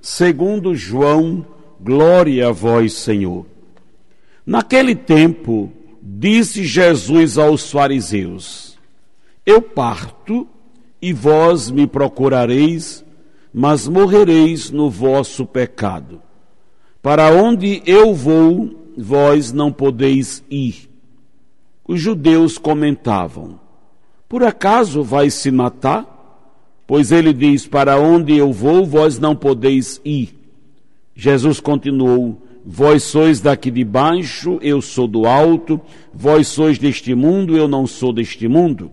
segundo João, glória a vós, Senhor. Naquele tempo, disse Jesus aos fariseus: Eu parto e vós me procurareis, mas morrereis no vosso pecado. Para onde eu vou, vós não podeis ir. Os judeus comentavam: Por acaso vai se matar? Pois ele diz: Para onde eu vou, vós não podeis ir. Jesus continuou: Vós sois daqui de baixo, eu sou do alto, vós sois deste mundo, eu não sou deste mundo.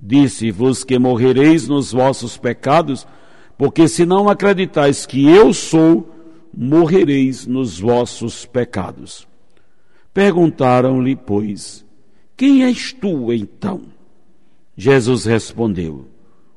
Disse-vos que morrereis nos vossos pecados, porque se não acreditais que eu sou, morrereis nos vossos pecados. Perguntaram-lhe, pois, quem és tu então? Jesus respondeu: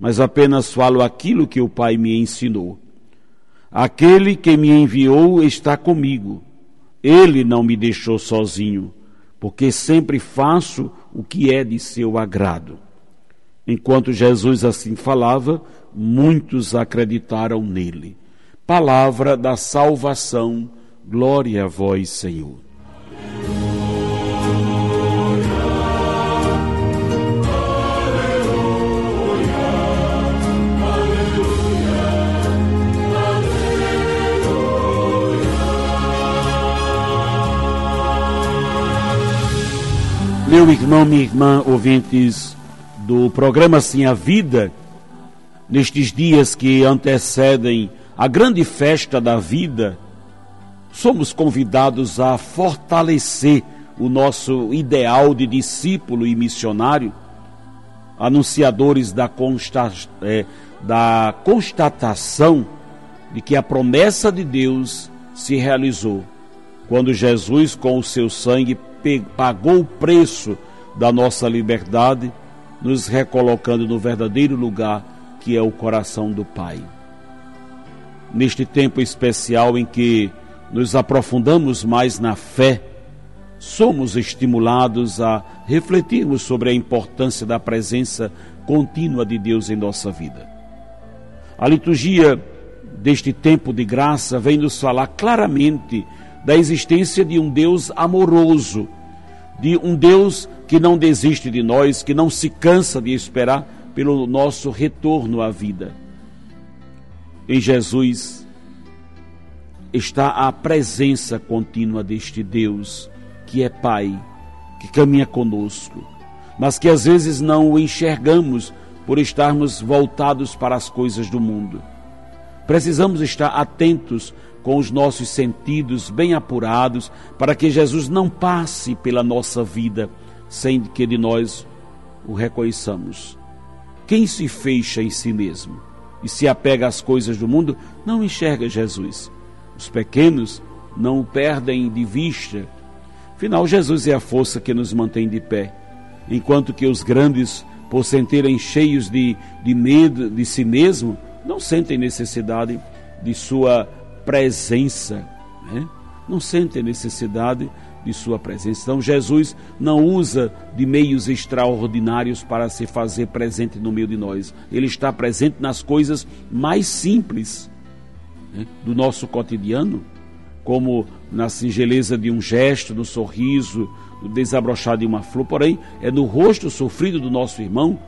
mas apenas falo aquilo que o Pai me ensinou. Aquele que me enviou está comigo. Ele não me deixou sozinho, porque sempre faço o que é de seu agrado. Enquanto Jesus assim falava, muitos acreditaram nele palavra da salvação. Glória a vós, Senhor. Meu irmão, minha irmã, ouvintes do programa Sim a Vida, nestes dias que antecedem a grande festa da vida, somos convidados a fortalecer o nosso ideal de discípulo e missionário, anunciadores da, consta, é, da constatação de que a promessa de Deus se realizou quando Jesus, com o seu sangue, pagou o preço da nossa liberdade, nos recolocando no verdadeiro lugar que é o coração do Pai neste tempo especial em que nos aprofundamos mais na fé, somos estimulados a refletirmos sobre a importância da presença contínua de Deus em nossa vida. A liturgia deste tempo de graça vem nos falar claramente da existência de um Deus amoroso, de um Deus que não desiste de nós, que não se cansa de esperar pelo nosso retorno à vida. Em Jesus está a presença contínua deste Deus, que é Pai, que caminha conosco, mas que às vezes não o enxergamos por estarmos voltados para as coisas do mundo. Precisamos estar atentos com os nossos sentidos bem apurados para que Jesus não passe pela nossa vida sem que de nós o reconheçamos. Quem se fecha em si mesmo? e se apega às coisas do mundo, não enxerga Jesus. Os pequenos não o perdem de vista. Afinal, Jesus é a força que nos mantém de pé, enquanto que os grandes, por sentirem cheios de, de medo de si mesmo, não sentem necessidade de sua presença, né? não sentem necessidade de sua presença. Então Jesus não usa de meios extraordinários para se fazer presente no meio de nós. Ele está presente nas coisas mais simples né, do nosso cotidiano, como na singeleza de um gesto, no sorriso, no desabrochar de uma flor. Porém, é no rosto sofrido do nosso irmão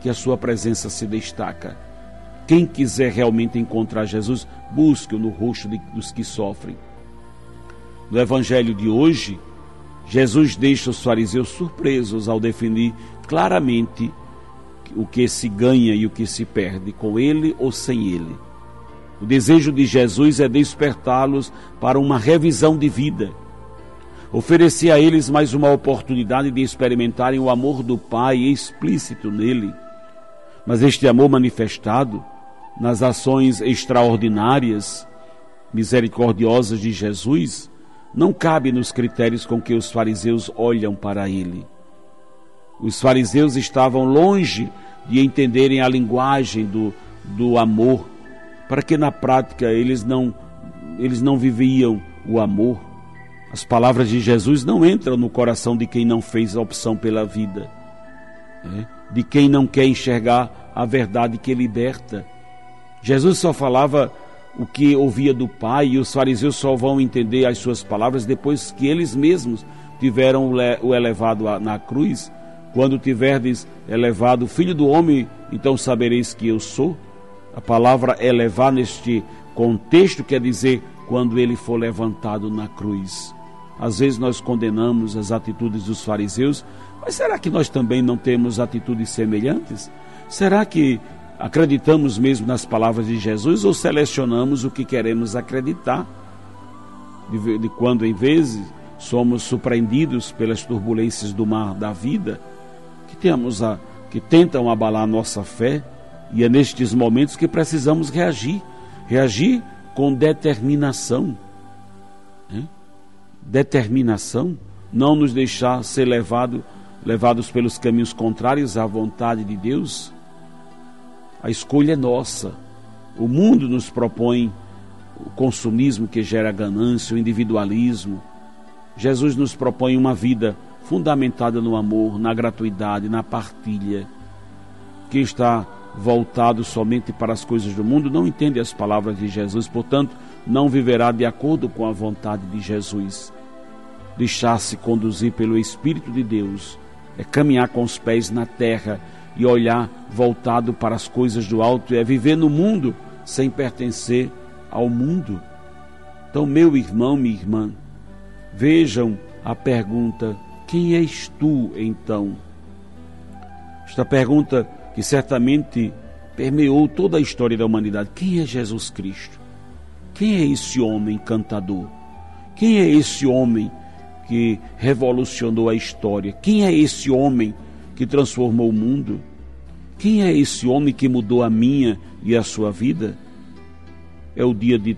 que a sua presença se destaca. Quem quiser realmente encontrar Jesus, busque-o no rosto de, dos que sofrem. No evangelho de hoje, Jesus deixa os fariseus surpresos ao definir claramente o que se ganha e o que se perde, com ele ou sem ele. O desejo de Jesus é despertá-los para uma revisão de vida, oferecer a eles mais uma oportunidade de experimentarem o amor do Pai explícito nele. Mas este amor manifestado nas ações extraordinárias, misericordiosas de Jesus, não cabe nos critérios com que os fariseus olham para ele. Os fariseus estavam longe de entenderem a linguagem do, do amor, para que na prática eles não, eles não viviam o amor. As palavras de Jesus não entram no coração de quem não fez a opção pela vida, né? De quem não quer enxergar a verdade que liberta. Jesus só falava o que ouvia do Pai e os fariseus só vão entender as suas palavras depois que eles mesmos tiveram o elevado na cruz quando tiverdes elevado o Filho do Homem, então sabereis que eu sou. A palavra elevar neste contexto quer dizer quando ele for levantado na cruz. Às vezes nós condenamos as atitudes dos fariseus, mas será que nós também não temos atitudes semelhantes? Será que acreditamos mesmo nas palavras de Jesus ou selecionamos o que queremos acreditar? De, de quando em vezes somos surpreendidos pelas turbulências do mar da vida, que temos a que tentam abalar nossa fé, e é nestes momentos que precisamos reagir, reagir com determinação. Determinação, não nos deixar ser levado, levados pelos caminhos contrários à vontade de Deus. A escolha é nossa. O mundo nos propõe o consumismo que gera ganância, o individualismo. Jesus nos propõe uma vida fundamentada no amor, na gratuidade, na partilha. Quem está voltado somente para as coisas do mundo não entende as palavras de Jesus, portanto, não viverá de acordo com a vontade de Jesus. Deixar-se conduzir pelo Espírito de Deus é caminhar com os pés na terra e olhar voltado para as coisas do alto, é viver no mundo sem pertencer ao mundo. Então, meu irmão, minha irmã, vejam a pergunta quem és tu então? Esta pergunta que certamente permeou toda a história da humanidade: quem é Jesus Cristo? Quem é esse homem cantador? Quem é esse homem que revolucionou a história? Quem é esse homem que transformou o mundo? Quem é esse homem que mudou a minha e a sua vida? É o dia de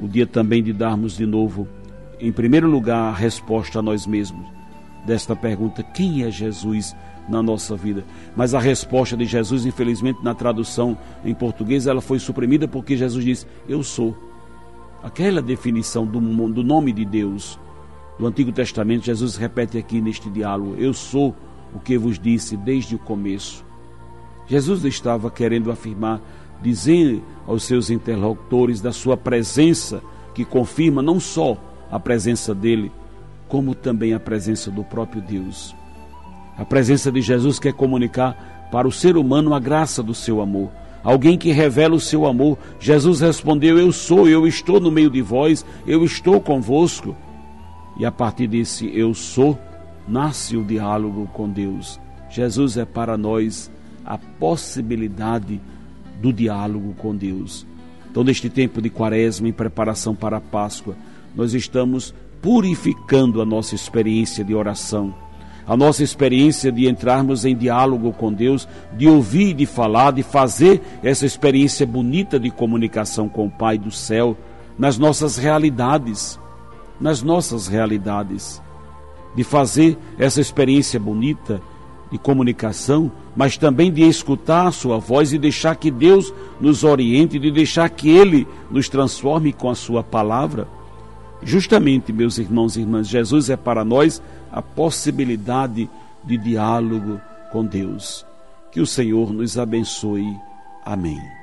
o dia também de darmos de novo, em primeiro lugar, a resposta a nós mesmos desta pergunta: quem é Jesus na nossa vida? Mas a resposta de Jesus, infelizmente, na tradução em português, ela foi suprimida porque Jesus diz: Eu sou. Aquela definição do, do nome de Deus do Antigo Testamento, Jesus repete aqui neste diálogo: Eu sou o que vos disse desde o começo. Jesus estava querendo afirmar, dizer aos seus interlocutores da sua presença, que confirma não só a presença dele, como também a presença do próprio Deus. A presença de Jesus quer comunicar para o ser humano a graça do seu amor. Alguém que revela o seu amor. Jesus respondeu: Eu sou, eu estou no meio de vós, eu estou convosco. E a partir desse eu sou, nasce o diálogo com Deus. Jesus é para nós a possibilidade do diálogo com Deus. Então, neste tempo de quaresma, em preparação para a Páscoa, nós estamos purificando a nossa experiência de oração, a nossa experiência de entrarmos em diálogo com Deus, de ouvir, de falar, de fazer essa experiência bonita de comunicação com o Pai do céu nas nossas realidades, nas nossas realidades, de fazer essa experiência bonita de comunicação, mas também de escutar a sua voz e deixar que Deus nos oriente, de deixar que Ele nos transforme com a sua palavra. Justamente, meus irmãos e irmãs, Jesus é para nós a possibilidade de diálogo com Deus. Que o Senhor nos abençoe. Amém.